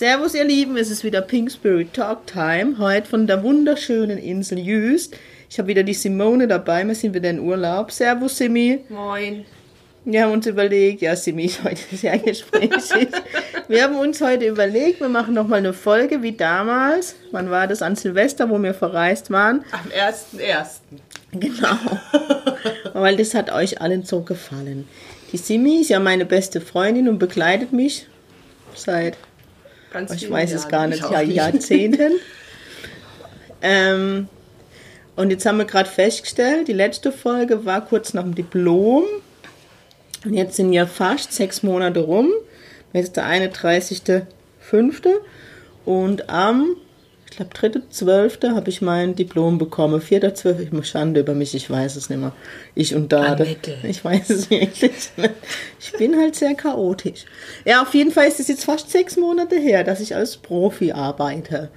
Servus ihr Lieben, es ist wieder Pink Spirit Talk Time, heute von der wunderschönen Insel Jüst. Ich habe wieder die Simone dabei, wir sind wieder in Urlaub. Servus Simi. Moin. Wir haben uns überlegt, ja Simi ist heute sehr gesprächig. wir haben uns heute überlegt, wir machen nochmal eine Folge wie damals. Wann war das? An Silvester, wo wir verreist waren. Am 1.1. Genau. Weil das hat euch allen so gefallen. Die Simi ist ja meine beste Freundin und begleitet mich seit Ganz ich vielen weiß es Jahren. gar Ich nicht, ja, Jahrzehnten. ähm, und jetzt haben wir gerade festgestellt, die letzte Folge war kurz nach dem Diplom. Und jetzt sind ja fast sechs Monate rum. Jetzt ist der 31.05. Und am, ich glaube, 3.12. habe ich mein Diplom bekommen. 4.12. Ich muss Schande über mich, ich weiß es nicht mehr. Ich und Dade. Annette. Ich weiß es wirklich nicht. Ich bin halt sehr chaotisch. Ja, auf jeden Fall ist es jetzt fast sechs Monate her, dass ich als Profi arbeite.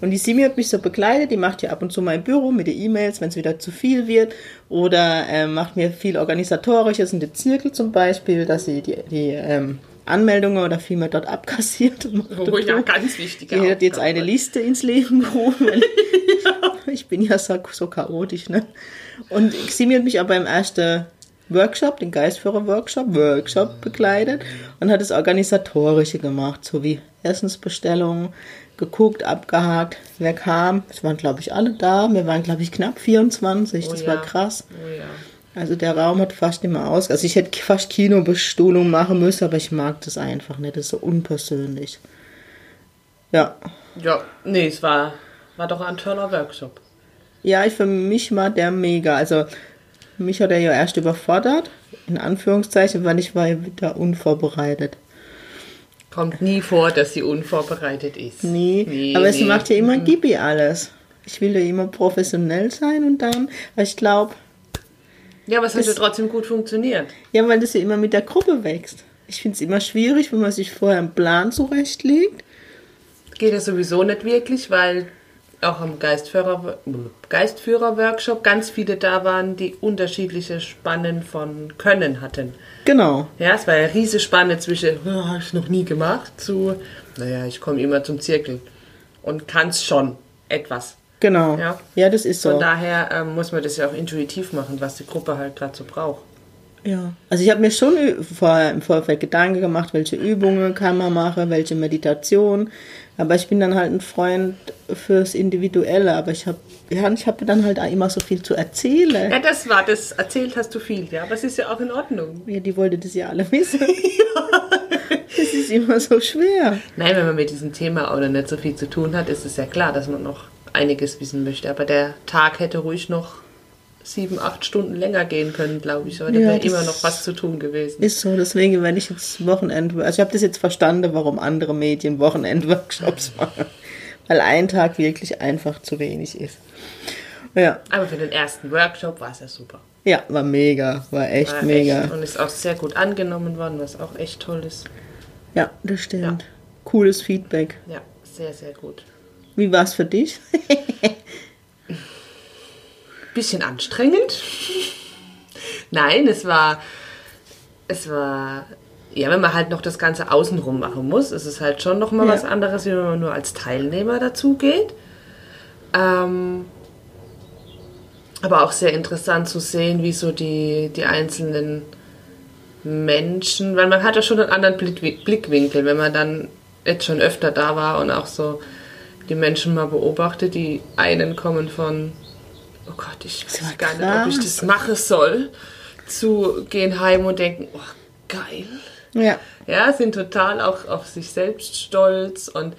Und die Simi hat mich so begleitet, die macht ja ab und zu mein Büro mit den E-Mails, wenn es wieder zu viel wird. Oder ähm, macht mir viel Organisatorisches in den Zirkel zum Beispiel, dass sie die, die ähm, Anmeldungen oder vielmehr dort abkassiert. Oh ja, ganz wichtig. Die hat jetzt eine Liste ins Leben gerufen. weil Ich bin ja so, so chaotisch, ne? Und Simi hat mich aber im ersten Workshop, den Geistführer-Workshop, Workshop begleitet und hat das Organisatorische gemacht, so wie Essensbestellungen, geguckt, abgehakt, wer kam. Es waren, glaube ich, alle da. Wir waren, glaube ich, knapp 24. Oh das ja. war krass. Oh ja. Also der Raum hat fast immer aus. Also ich hätte fast Kinobestuhlung machen müssen, aber ich mag das einfach nicht. Das ist so unpersönlich. Ja. Ja, nee, es war, war doch ein toller Workshop. Ja, ich, für mich war der mega. Also mich hat er ja erst überfordert, in Anführungszeichen, weil ich war ja wieder unvorbereitet. Kommt nie vor, dass sie unvorbereitet ist. Nee, Nee, aber es nee. macht ja immer Gibi alles. Ich will ja immer professionell sein und dann, ich glaube, Ja, aber es hat ja trotzdem gut funktioniert. ja, weil das ja immer mit der Gruppe wächst. Ich finde es immer schwierig, wenn man sich vorher einen Plan zurechtlegt. Geht ja sowieso nicht wirklich, weil auch am Geistführer, Geistführer-Workshop ganz viele da waren, die unterschiedliche Spannen von Können hatten. Genau. Ja, es war ja riesige Spanne zwischen, oh, habe ich noch nie gemacht, zu, naja, ich komme immer zum Zirkel und kann es schon etwas. Genau. Ja. Ja, das ist so. Von daher ähm, muss man das ja auch intuitiv machen, was die Gruppe halt gerade so braucht. Ja, also ich habe mir schon vorher im Vorfeld Gedanken gemacht, welche Übungen kann man machen, welche Meditation. Aber ich bin dann halt ein Freund fürs Individuelle. Aber ich habe ja, ich habe dann halt auch immer so viel zu erzählen. Ja, das war das. Erzählt hast du viel, ja, aber es ist ja auch in Ordnung. Ja, die wollte das ja alle wissen. Das ist immer so schwer. Nein, wenn man mit diesem Thema auch noch nicht so viel zu tun hat, ist es ja klar, dass man noch einiges wissen möchte. Aber der Tag hätte ruhig noch sieben, acht Stunden länger gehen können, glaube ich. Aber da Ja, wäre das immer noch was zu tun gewesen. Ist so, deswegen werde ich jetzt Wochenende, also ich habe das jetzt verstanden, warum andere Medien Wochenendworkshops machen. Weil ein Tag wirklich einfach zu wenig ist. Ja, Aber für den ersten Workshop war es ja super. ja, war mega, war echt War mega. Echt, und ist auch sehr gut angenommen worden, was auch echt toll ist. Ja, das stimmt. Cooles Feedback. Ja, sehr, sehr gut. Wie war es für dich? Bisschen anstrengend. Nein, es war, es war, ja, wenn man halt noch das Ganze außenrum machen muss, ist es halt schon nochmal Ja. was anderes, wenn man nur als Teilnehmer dazu geht. Ähm, aber auch sehr interessant zu sehen, wie so die, die einzelnen Menschen, weil man hat ja schon einen anderen Blick- Blickwinkel, wenn man dann jetzt schon öfter da war und auch so die Menschen mal beobachtet, die einen kommen von, oh Gott, ich weiß gar nicht, ob ich das machen soll, zu gehen heim und denken, oh geil. Ja. Ja, sind total auch auf sich selbst stolz und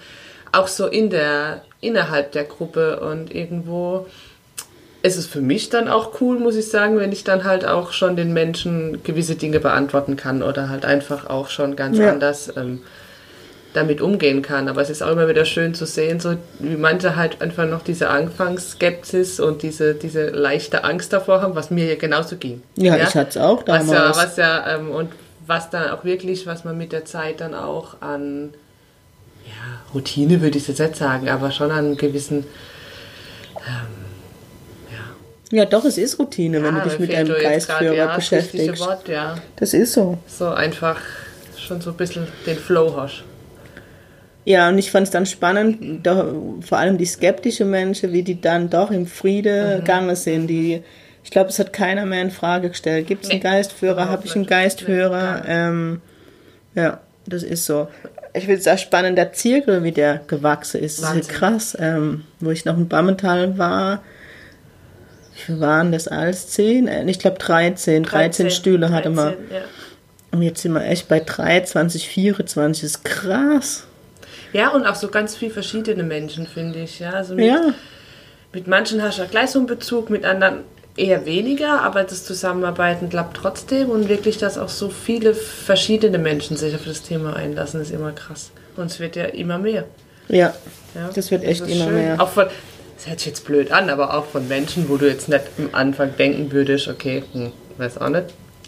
auch so in der, innerhalb der Gruppe und irgendwo ist es für mich dann auch cool, muss ich sagen, wenn ich dann halt auch schon den Menschen gewisse Dinge beantworten kann oder halt einfach auch schon ganz Ja. anders ähm, damit umgehen kann. Aber es ist auch immer wieder schön zu sehen, so wie manche halt einfach noch diese Anfangsskepsis und diese, diese leichte Angst davor haben, was mir ja genauso ging. Ja, ich hatte es auch damals. Was ja, was ja, ähm, und was dann auch wirklich, was man mit der Zeit dann auch an ja, Routine würde ich jetzt nicht sagen, aber schon an gewissen ähm, ja, doch, es ist Routine, ja, wenn du dich mit einem Geistführer ja, beschäftigst. Wort, ja. Das ist so. So einfach schon so ein bisschen den Flow hast. Ja, und ich fand es dann spannend, doch, vor allem die skeptischen Menschen, wie die dann doch im Friede mhm. gegangen sind. Die, ich glaube, es hat keiner mehr in Frage gestellt. Gibt es nee. einen Geistführer? Habe ich einen Geistführer? Ähm, ja, das ist so. Ich finde es auch spannend, der Zirkel, wie der gewachsen ist. Wahnsinn. Das ist krass. Ähm, wo ich noch in Bammental war, wie waren das alles? Zehn? Äh, ich glaube 13. 13, 13 Stühle hatte 13, man. Ja. Und jetzt sind wir echt bei 23, 24. Das ist krass. Ja, und auch so ganz viele verschiedene Menschen, finde ich. Ja, also mit, ja. mit manchen hast du gleich so einen Bezug, mit anderen eher weniger, aber das Zusammenarbeiten klappt trotzdem und wirklich, dass auch so viele verschiedene Menschen sich auf das Thema einlassen, ist immer krass. Und es wird ja immer mehr. Ja, ja das wird echt das immer schön. mehr. Auch von, das hört sich jetzt blöd an, aber auch von Menschen, wo du jetzt nicht am Anfang denken würdest, okay, hm, weiß auch nicht,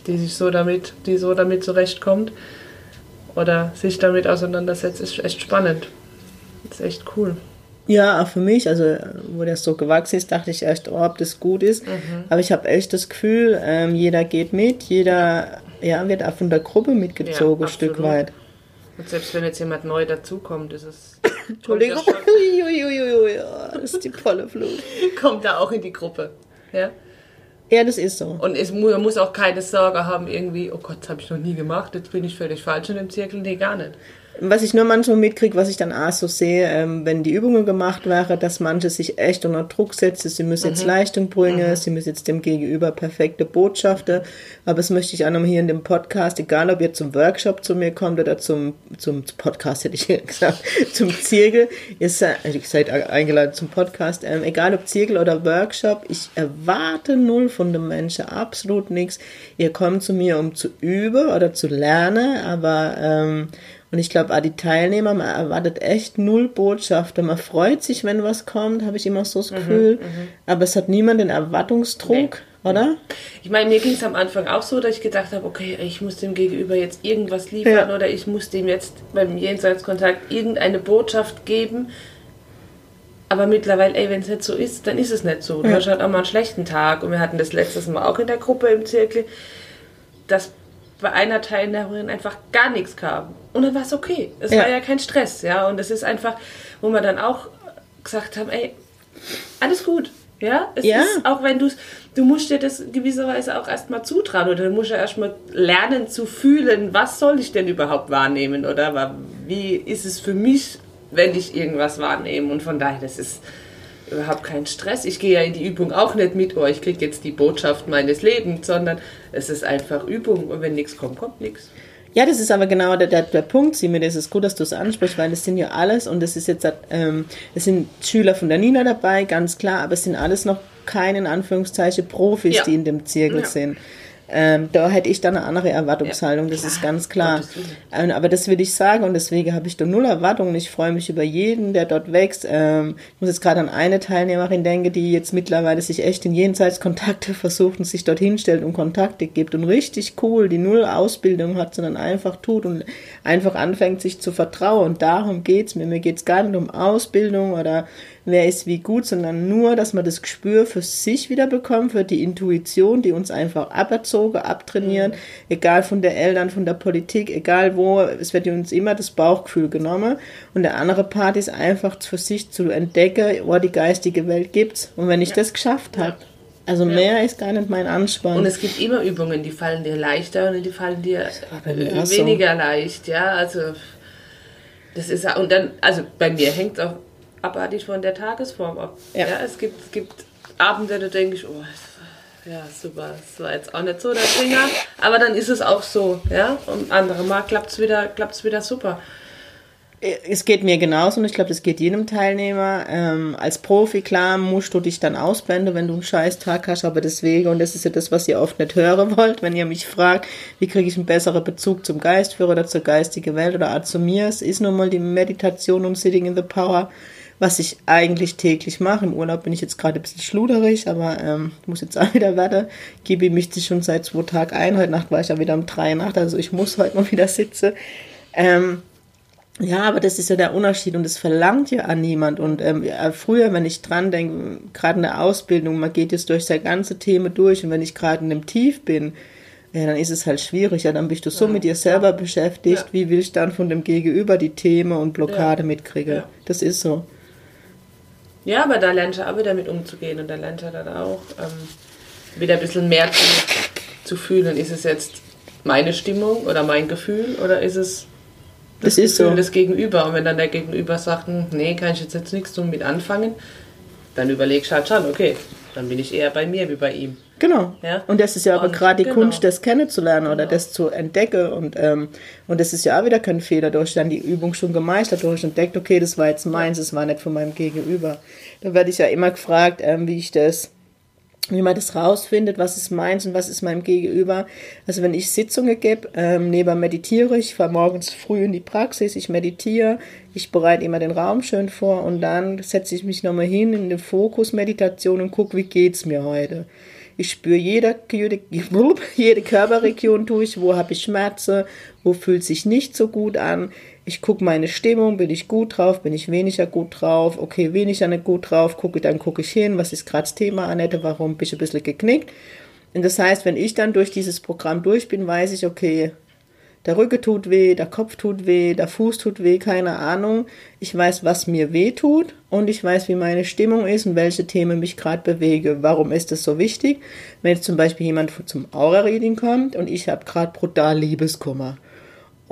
die sich so damit, die so damit zurechtkommt oder sich damit auseinandersetzt, ist echt spannend. ist echt cool. Ja, auch für mich, also wo das so gewachsen ist, dachte ich erst, oh, ob das gut ist. Mhm. Aber ich habe echt das Gefühl, ähm, jeder geht mit, jeder ja, wird auch von der Gruppe mitgezogen, ja, ein Stück weit. Und selbst wenn jetzt jemand neu dazukommt, ist es. Entschuldigung, ja, das ist die volle Flut. kommt da auch in die Gruppe. Ja? Ja, das ist so. Und es, man muss auch keine Sorge haben, irgendwie, oh Gott, das habe ich noch nie gemacht, jetzt bin ich völlig falsch in dem Zirkel. Nee, gar nicht. Was ich nur manchmal mitkriege, was ich dann auch so sehe, ähm, wenn die Übungen gemacht wäre, dass manche sich echt unter Druck setzen, sie müssen mhm. jetzt Leistung bringen, mhm. sie müssen jetzt dem Gegenüber perfekte Botschaften. Aber das möchte ich auch nochmal hier in dem Podcast, egal ob ihr zum Workshop zu mir kommt oder zum, zum Podcast, hätte ich gesagt, zum Zirkel, ihr seid, ich seid eingeladen zum Podcast, ähm, egal ob Zirkel oder Workshop, ich erwarte null von den Menschen, absolut nichts. Ihr kommt zu mir, um zu üben oder zu lernen, aber ähm, und ich glaube, auch die Teilnehmer, man erwartet echt null Botschaften. Man freut sich, wenn was kommt, habe ich immer so das mhm, Gefühl. Mhm, Aber es hat niemand den Erwartungsdruck, nee. oder? Ich meine, mir ging es am Anfang auch so, dass ich gedacht habe, okay, ich muss dem Gegenüber jetzt irgendwas liefern ja. oder ich muss dem jetzt beim Jenseitskontakt irgendeine Botschaft geben. Aber mittlerweile, ey, wenn es nicht so ist, dann ist es nicht so. Du ja. hast halt auch mal einen schlechten Tag. Und wir hatten das letztes Mal auch in der Gruppe im Zirkel, dass bei einer Teilnehmerin einfach gar nichts kam. Und dann war es okay. Es ja. war ja kein Stress, ja. Und es ist einfach, wo wir dann auch gesagt haben, ey, alles gut. Ja, es ja. ist, auch wenn du du musst dir das gewisserweise auch erstmal zutrauen oder du musst ja erstmal lernen zu fühlen, was soll ich denn überhaupt wahrnehmen oder wie ist es für mich, wenn ich irgendwas wahrnehme und von daher, das ist, überhaupt keinen Stress. Ich gehe ja in die Übung auch nicht mit, oh, ich kriege jetzt die Botschaft meines Lebens, sondern es ist einfach Übung und wenn nichts kommt, kommt nichts. Ja, das ist aber genau der, der, der Punkt, Simi. Das ist gut, dass du es ansprichst, weil es sind ja alles und es ist jetzt, ähm, es sind Schüler von der Nina dabei, ganz klar, aber es sind alles noch keine, in Anführungszeichen, Profis, ja. die in dem Zirkel ja. sind. Ähm, da hätte ich dann eine andere Erwartungshaltung, das ist ganz klar. Ähm, aber das will ich sagen und deswegen habe ich da null Erwartungen. Ich freue mich über jeden, der dort wächst. Ähm, ich muss jetzt gerade an eine Teilnehmerin denken, die jetzt mittlerweile sich echt in Jenseitskontakte versucht und sich dort hinstellt und Kontakte gibt und richtig cool, die null Ausbildung hat, sondern einfach tut und einfach anfängt, sich zu vertrauen. Und darum geht's mir. Mir geht's gar nicht um Ausbildung oder wer ist wie gut, sondern nur, dass man das Gespür für sich wieder bekommt, für die Intuition, die uns einfach aberzogen, abtrainieren, mhm. egal von der Eltern, von der Politik, egal wo, es wird uns immer das Bauchgefühl genommen. Und der andere Part ist einfach für sich zu entdecken, wo die geistige Welt gibt's. Und wenn ich ja. das geschafft habe, also ja. mehr ist gar nicht mein Anspann. Und es gibt immer Übungen, die fallen dir leichter und die fallen dir weniger so. leicht, ja. Also das ist und dann, also bei mir hängt es auch abartig von der Tagesform ab. Ja. ja es, gibt, es gibt Abende, da denke ich, oh, ja, super, das war jetzt auch nicht so der Bringer, aber dann ist es auch so, ja, und andere Mal klappt es wieder, klappt's wieder super. es geht mir genauso und ich glaube, das geht jedem Teilnehmer. Ähm, als Profi, klar, musst du dich dann ausblenden, wenn du einen scheiß Tag hast, aber deswegen, und das ist ja das, was ihr oft nicht hören wollt, wenn ihr mich fragt, wie kriege ich einen besseren Bezug zum Geistführer oder zur geistigen Welt oder auch zu mir, es ist nun mal die Meditation und Sitting in the Power, was ich eigentlich täglich mache. Im Urlaub bin ich jetzt gerade ein bisschen schluderig, aber ähm, muss jetzt auch wieder werden. Gibi mich schon seit zwei Tagen ein. Heute Nacht war ich ja wieder um drei Nacht, also ich muss heute mal wieder sitzen. Ähm, ja, aber das ist ja der Unterschied und das verlangt ja an niemand. Und ähm, ja, früher, wenn ich dran denke, gerade in der Ausbildung, man geht jetzt durch sein ganze Thema durch und wenn ich gerade in dem Tief bin, ja, dann ist es halt schwierig. Ja, dann bist du so ja, mit dir selber ja. beschäftigt, wie will ich dann von dem Gegenüber die Themen und Blockade mitkriegen. Das ist so. Ja, aber da lernt er auch wieder mit umzugehen und da lernt er dann auch ähm, wieder ein bisschen mehr zu, zu fühlen. Ist es jetzt meine Stimmung oder mein Gefühl oder ist es das, das ist Gefühl so. des Gegenüber. Und wenn dann der Gegenüber sagt, hm, nee, kann ich jetzt, jetzt nichts mit anfangen, dann überlegst du halt schon, okay, dann bin ich eher bei mir wie bei ihm. Genau. Ja? Und das ist ja aber gerade die genau. Kunst, das kennenzulernen oder genau. das zu entdecken. Und, ähm, und das ist ja auch wieder kein Fehler. Du hast dann die Übung schon gemeistert, du hast entdeckt, okay, das war jetzt meins, das war nicht von meinem Gegenüber. Da werde ich ja immer gefragt, ähm, wie ich das wie man das rausfindet, was ist meins und was ist meinem Gegenüber. Also wenn ich Sitzungen gebe, ähm, neben meditiere ich, fahre morgens früh in die Praxis, ich meditiere, ich bereite immer den Raum schön vor und dann setze ich mich nochmal hin in die Fokusmeditation und gucke, wie geht's mir heute. Ich spüre jede, jede, jede Körperregion durch, wo habe ich Schmerzen, wo fühlt sich nicht so gut an. Ich gucke meine Stimmung, bin ich gut drauf, bin ich weniger gut drauf, okay, weniger nicht gut drauf, gucke, dann gucke ich hin, was ist gerade das Thema, Annette, warum bin ich ein bisschen geknickt. Und das heißt, wenn ich dann durch dieses Programm durch bin, weiß ich, okay, der Rücken tut weh, der Kopf tut weh, der Fuß tut weh, keine Ahnung. Ich weiß, was mir weh tut und ich weiß, wie meine Stimmung ist und welche Themen mich gerade bewege. Warum ist das so wichtig? Wenn jetzt zum Beispiel jemand zum Aura-Reading kommt und ich habe gerade brutal Liebeskummer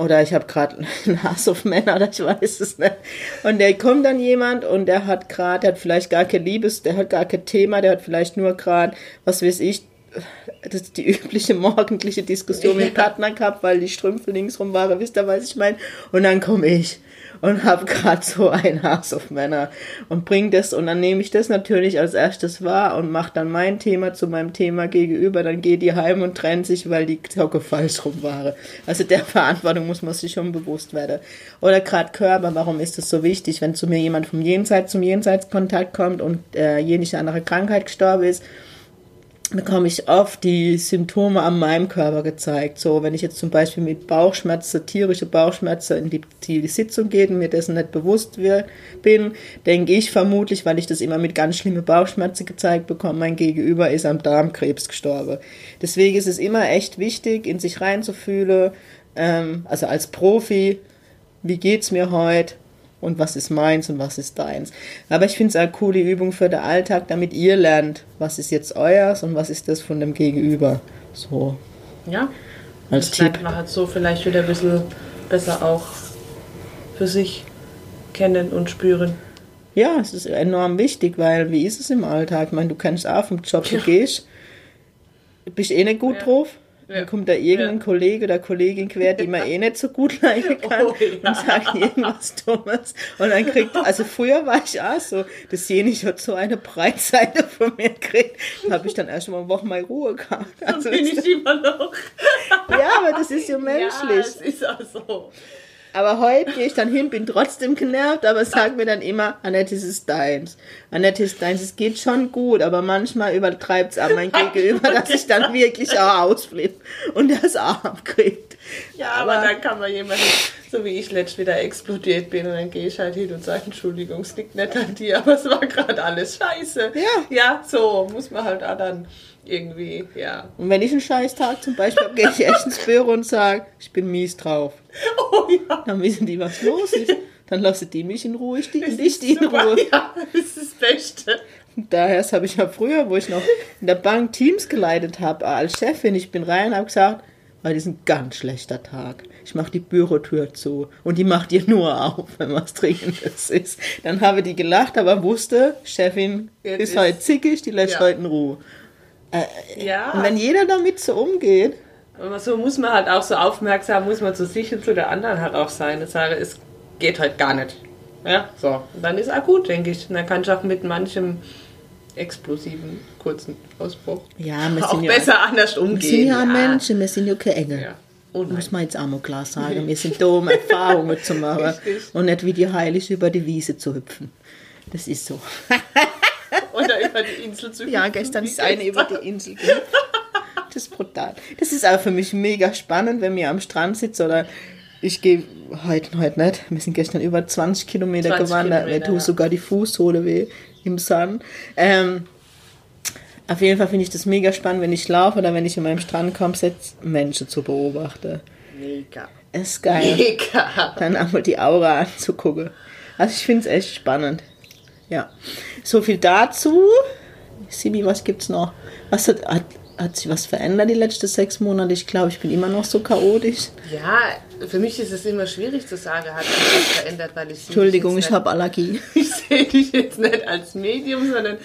oder ich habe gerade einen Hass auf Männer oder ich weiß es nicht. Und der kommt dann jemand und der hat gerade, der hat vielleicht gar kein Liebes, der hat gar kein Thema, der hat vielleicht nur gerade, was weiß ich, das ist die übliche morgendliche Diskussion mit dem Partner gehabt, weil die Strümpfe linksrum waren, wisst ihr, was ich meine? Und dann komme ich und habe gerade so ein Hass auf Männer und bring das und dann nehme ich das natürlich als erstes wahr und mache dann mein Thema zu meinem Thema gegenüber, dann geht die heim und trennt sich, weil die Glocke falsch rum war. Also der Verantwortung muss man sich schon bewusst werden. Oder gerade Körper, warum ist das so wichtig, wenn zu mir jemand vom Jenseits zum Jenseitskontakt kommt und äh, jenige andere Krankheit gestorben ist, bekomme ich oft die Symptome an meinem Körper gezeigt. So, wenn ich jetzt zum Beispiel mit Bauchschmerzen, tierische Bauchschmerzen in die, die Sitzung gehe und mir dessen nicht bewusst bin, denke ich vermutlich, weil ich das immer mit ganz schlimmen Bauchschmerzen gezeigt bekomme, mein Gegenüber ist am Darmkrebs gestorben. Deswegen ist es immer echt wichtig, in sich reinzufühlen, ähm, also als Profi, wie geht's mir heute? Und was ist meins und was ist deins. Aber ich finde es eine coole Übung für den Alltag, damit ihr lernt, was ist jetzt euers und was ist das von dem Gegenüber. So. Ja. Als das Tipp. man halt so vielleicht wieder ein bisschen besser auch für sich kennen und spüren. Ja, es ist enorm wichtig, weil wie ist es im Alltag? Ich meine, du kennst auch vom Job, du ja. gehst, bist eh nicht gut ja. drauf, ja. Dann kommt da irgendein ja. Kollege oder Kollegin quer, die man eh nicht so gut leiden kann oh, ja. und sagt irgendwas Dummes. Und dann kriegt, also früher war ich auch so, das Jenich hat so eine Breitseite von mir gekriegt. Da habe ich dann erst mal eine Woche mal Ruhe gehabt. Also bin ich immer noch. ja, aber das ist ja menschlich. Ja, es ist auch so. Aber heute gehe ich dann hin, bin trotzdem genervt, aber sag mir dann immer, Annette, es ist deins. Annette ist deins. Es geht schon gut, aber manchmal übertreibt es auch mein Gegenüber, dass ich dann wirklich auch ausflippe und das auch abkriegt. Ja, aber, aber, dann kann man jemanden, so wie ich letzt wieder explodiert bin und dann gehe ich halt hin und sage, Entschuldigung, es liegt nicht an dir, aber es war gerade alles scheiße. Ja. Ja, so muss man halt auch dann irgendwie, ja. Und wenn ich einen Scheißtag zum Beispiel habe, gehe ich echt ins Büro und sage, ich bin mies drauf. Oh ja. Dann wissen die, was los ist. Dann lassen die mich in Ruhe, ich die, und ich die in Ruhe. Ja, das ist das Beste. Daher habe ich ja früher, wo ich noch in der Bank Teams geleitet habe, als Chefin, ich bin rein und habe gesagt, weil das ist ein ganz schlechter Tag. Ich mache die Bürotür zu und die macht ihr nur auf, wenn was Dringendes ist. Dann habe die gelacht, aber wusste, Chefin Jetzt ist, ist heute zickig, die lässt ja. heute in Ruhe. Äh, ja. Und wenn jeder damit so umgeht. Aber so muss man halt auch so aufmerksam, muss man zu sich und zu der anderen halt auch sein. Das ist geht halt gar nicht. Ja, so. Und dann ist auch gut, denke ich. Und dann kann ich auch mit manchem explosiven, kurzen Ausbruch Ja, wir auch sind ja, besser anders wir umgehen. sind ja, Menschen, wir sind ja keine Engel. Ja. Oh. Muss man jetzt auch mal klar sagen. Wir sind da, um Erfahrungen zu machen Richtig. und nicht wie die Heilig über die Wiese zu hüpfen. Das ist so. Oder über die Insel zu Ja, hüpfen, gestern wie ist eine über die Insel gehüpft. Das ist brutal. Das ist auch für mich mega spannend, wenn wir am Strand sitzen oder ich gehe heute, heute nicht. Wir sind gestern über 20 Kilometer 20 gewandert. Mir tut ja. sogar die Fußsohle weh im Sand. Ähm, auf jeden Fall finde ich das mega spannend, wenn ich laufe oder wenn ich in meinem Strandkorb sitze, Menschen zu beobachten. Mega. Es ist geil. Mega. Dann einmal die Aura anzugucken. Also ich finde es echt spannend. Ja. So viel dazu. Sibi, was gibt's noch? Was hat, hat, hat sich was verändert die letzten sechs Monate? Ich glaube, ich bin immer noch so chaotisch. Ja, für mich ist es immer schwierig zu sagen, hat sich was verändert, weil ich Entschuldigung, ich habe Allergie. Ich sehe dich jetzt nicht als Medium, sondern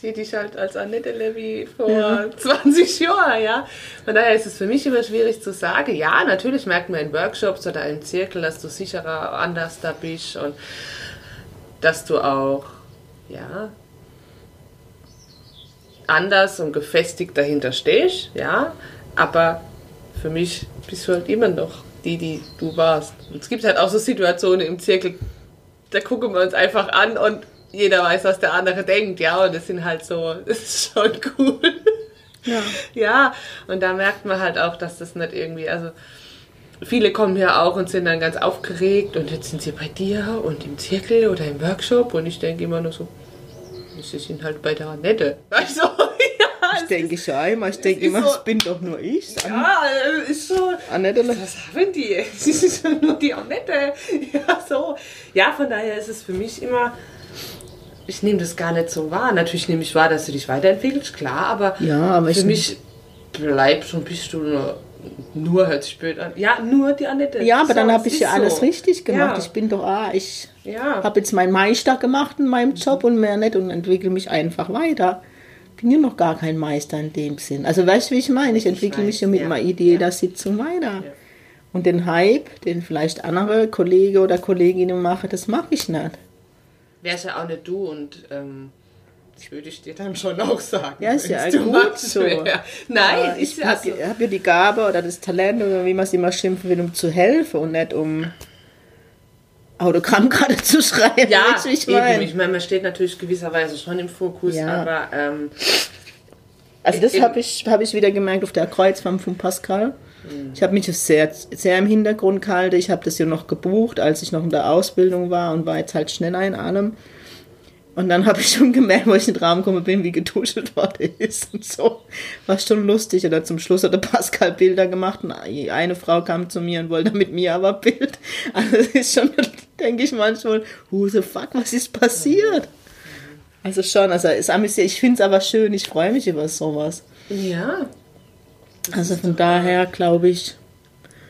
sehe dich halt als Annette Levy vor Ja. 20 Jahren, ja. Von daher ist es für mich immer schwierig zu sagen. Ja, natürlich merkt man in Workshops oder im Zirkel, dass du sicherer anders da bist und dass du auch, ja, anders und gefestigt dahinter stehst, ja, aber für mich bist du halt immer noch die, die du warst. Und es gibt halt auch so Situationen im Zirkel, da gucken wir uns einfach an und jeder weiß, was der andere denkt, ja, und das sind halt so, das ist schon cool. Ja. Ja, und da merkt man halt auch, dass das nicht irgendwie, also viele kommen hier auch und sind dann ganz aufgeregt und jetzt sind sie bei dir und im Zirkel oder im Workshop und ich denke immer nur so, sie sind halt bei der Annette. Also, ja, Ich denke ich ja immer, ich denke immer, so- es bin doch nur ich. ja, äh, ist so. Annette, Was haben die? Sie ist ja nur die Annette. Ja, so. Ja, von daher ist es für mich immer. Ich nehme das gar nicht so wahr. Natürlich nehme ich wahr, dass du dich weiterentwickelst, klar, aber Ja, aber für ich- mich bleibst und bist du nur, nur hört sich blöd an. Ja, nur die Annette. ja, aber So, dann habe ich ja alles so. richtig gemacht. Ja. Ich bin doch, ah, ich Ja. habe jetzt meinen Meister gemacht in meinem Job und mehr nicht und entwickle mich einfach weiter. Bin ja noch gar kein Meister in dem Sinn. Also weißt du, wie ich meine? Ich entwickle mich weiß, ja mit ja. meiner Idee der Sitzung weiter. Und den Hype, den vielleicht andere Kollegen oder Kolleginnen machen, das mache ich nicht. Wärst ja auch nicht du und ähm, das würde ich dir dann schon auch sagen. Ja, ist ja gut so. wär. Nein, ich ja habe so. hab ja die Gabe oder das Talent oder wie man es immer schimpfen will, um zu helfen und nicht um Autogrammkarte zu schreiben. Ja, ich meine? Ich meine, man steht natürlich gewisserweise schon im Fokus, Ja. aber ähm, Also das habe ich, hab ich wieder gemerkt auf der Kreuzfahrt von Pascal. Ich habe mich sehr, sehr im Hintergrund gehalten. Ich habe das ja noch gebucht, als ich noch in der Ausbildung war und war jetzt halt schneller in allem. Und dann habe ich schon gemerkt, wo ich in den Raum gekommen bin, wie getuschelt worden ist und so. War schon lustig. Oder zum Schluss hat der Pascal Bilder gemacht und eine Frau kam zu mir und wollte mit mir aber Bild. Also das ist schon, denke ich manchmal, who the fuck, was ist passiert? Also schon, also amüsiert. Ich finde es aber schön, ich freue mich über sowas. ja, Also von daher glaube ich,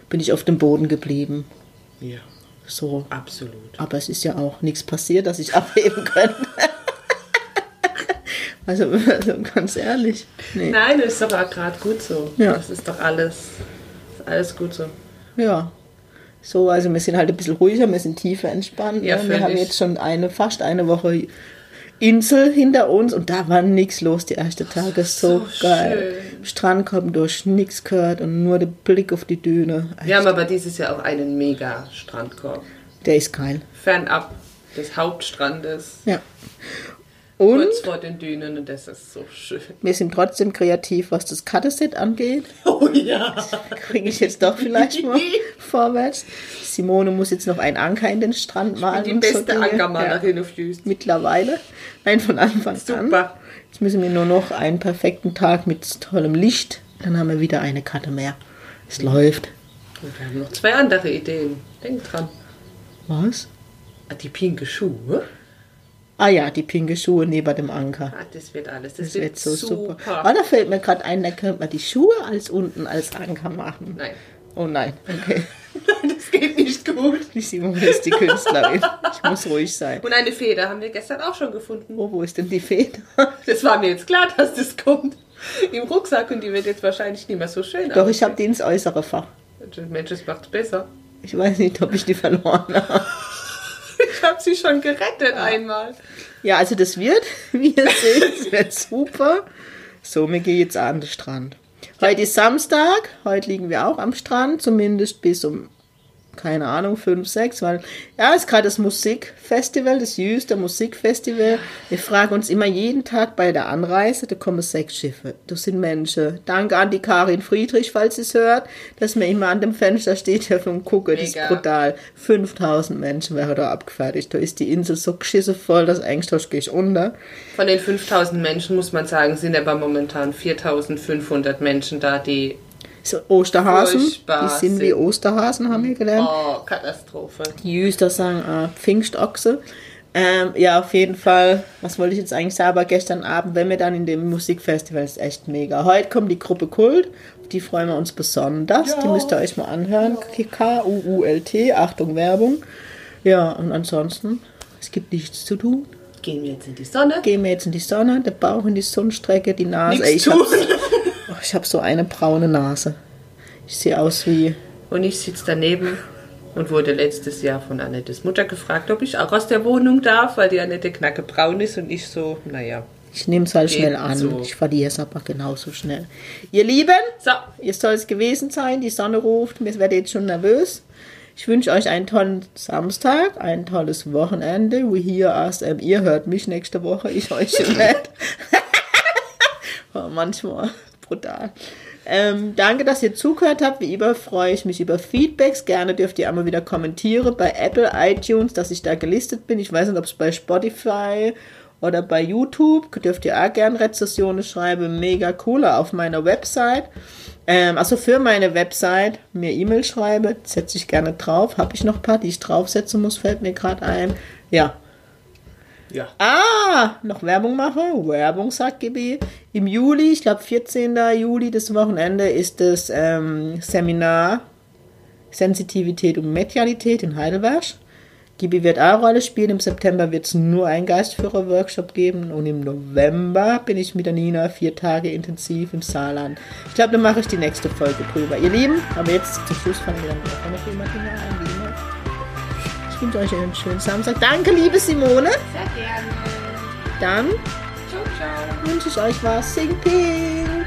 bin ich auf dem Boden geblieben. ja, So. absolut. Aber es ist ja auch nichts passiert, dass ich abheben könnte. also, also ganz ehrlich. Nee. Nein, das ist doch auch gerade gut so. Ja. Das ist doch alles, ist alles gut so. Ja. So, also wir sind halt ein bisschen ruhiger, wir sind tiefer entspannt. Ja, ne? Wir haben jetzt schon eine, fast eine Woche Insel hinter uns und da war nichts los die ersten Tage. So, so geil. Strand kommen durch, nichts gehört und nur der Blick auf die Düne. Wir haben aber dieses Jahr auch einen mega Strandkorb. Der ist geil. Fernab des Hauptstrandes, Ja. Und kurz vor den Dünen und das ist so schön. wir sind trotzdem kreativ, was das Cutterset angeht. Oh ja. Kriege ich jetzt doch vielleicht mal vorwärts. Simone muss jetzt noch einen Anker in den Strand malen. Die und so beste Dinge. Ankermalerin auf Ja, Jüst. mittlerweile. Nein, von Anfang an. Super. Jetzt müssen wir nur noch einen perfekten Tag mit tollem Licht. Dann haben wir wieder eine Karte mehr. Es läuft. Und wir haben noch zwei andere Ideen. Denk dran. Was? Ah, Die pinke Schuhe. Ah ja, die pinke Schuhe neben dem Anker. Ah, das wird alles. Das, Das wird so super. super. Ah, da fällt mir gerade ein, da könnte man die Schuhe als unten als Anker machen. Nein. Oh nein, okay. das geht nicht gut. Die Simone ist die Künstlerin. Ich muss ruhig sein. Und eine Feder haben wir gestern auch schon gefunden. Oh, wo ist denn die Feder? Das war mir jetzt klar, dass das kommt. Im Rucksack und die wird jetzt wahrscheinlich nicht mehr so schön. Doch, ich habe die ins äußere Fach. aussehen. Mensch, das macht's besser. Ich weiß nicht, ob ich die verloren habe. Ich habe sie schon gerettet einmal. Ja, also das wird, wie ihr seht, wird super. So, mir geht jetzt an den Strand. Heute ist Samstag, heute liegen wir auch am Strand, zumindest bis um keine Ahnung, fünf, sechs, weil ja, ist gerade das Musikfestival, das jüngste Musikfestival. Wir fragen uns immer jeden Tag bei der Anreise, da kommen sechs Schiffe, das sind Menschen. Danke an die Karin Friedrich, falls sie es hört, dass man immer an dem Fenster steht hier vom Gucken, das ist brutal. 5000 Menschen wären da abgefertigt, da ist die Insel so geschissen voll, dass eigentlich gehe ich unter. Von den 5000 Menschen, muss man sagen, sind aber momentan 4500 Menschen da, die Osterhasen. Die sind wie Osterhasen, haben wir gelernt. Oh, Katastrophe. Die Jüster sagen äh, Pfingstochse. Ähm, ja, auf jeden Fall. Was wollte ich jetzt eigentlich sagen? Aber gestern Abend, wenn wir dann in dem Musikfestival, ist echt mega. Heute kommt die Gruppe Kult. Die freuen wir uns besonders. Ja. Die müsst ihr euch mal anhören. Ja. K-U-U-L-T. Achtung, Werbung. Ja, und ansonsten, es gibt nichts zu tun. Gehen wir jetzt in die Sonne? Gehen wir jetzt in die Sonne, der Bauch in die Sonnenstrecke, die Nase. Nichts Ey, ich ich habe so eine braune Nase. Ich sehe aus wie. Und ich sitze daneben und wurde letztes Jahr von Annettes Mutter gefragt, ob ich auch aus der Wohnung darf, weil die Annette knacke braun ist und ich so, naja. Ich nehme es halt schnell an. So. Ich verliere es aber genauso schnell. Ihr Lieben, so. ihr soll es gewesen sein. Die Sonne ruft. Mir werde jetzt schon nervös. Ich wünsche euch einen tollen Samstag, ein tolles Wochenende. We hear us. Ähm, ihr hört mich nächste Woche, ich euch nicht. Manchmal brutal. Ähm, danke, dass ihr zugehört habt. Wie immer freue ich mich über Feedbacks. Gerne dürft ihr einmal wieder kommentieren bei Apple, iTunes, dass ich da gelistet bin. Ich weiß nicht, ob es bei Spotify oder bei YouTube. Dürft ihr auch gerne Rezessionen schreiben. Mega cooler auf meiner Website. Ähm, also für meine Website mir E-Mail schreibe, setze ich gerne drauf. Habe ich noch ein paar, die ich draufsetzen muss, fällt mir gerade ein. Ja, ja. Ah, noch Werbung mache. Werbung, sagt Gibi. Im Juli, ich glaube 14. Juli, das Wochenende, ist das ähm, Seminar Sensitivität und Medialität in Heidelberg. Gibi wird auch eine Rolle spielen. Im September wird es nur einen Geistführer-Workshop geben. Und im November bin ich mit der Nina vier Tage intensiv im Saarland. Ich glaube, dann mache ich die nächste Folge drüber. Ihr Lieben, aber jetzt zum Schluss fangen wir dann noch eine Martina ich wünsche euch einen schönen Samstag. Danke, liebe Simone. Sehr gerne. Dann ciao, ciao. wünsche ich euch was. Sing Ping.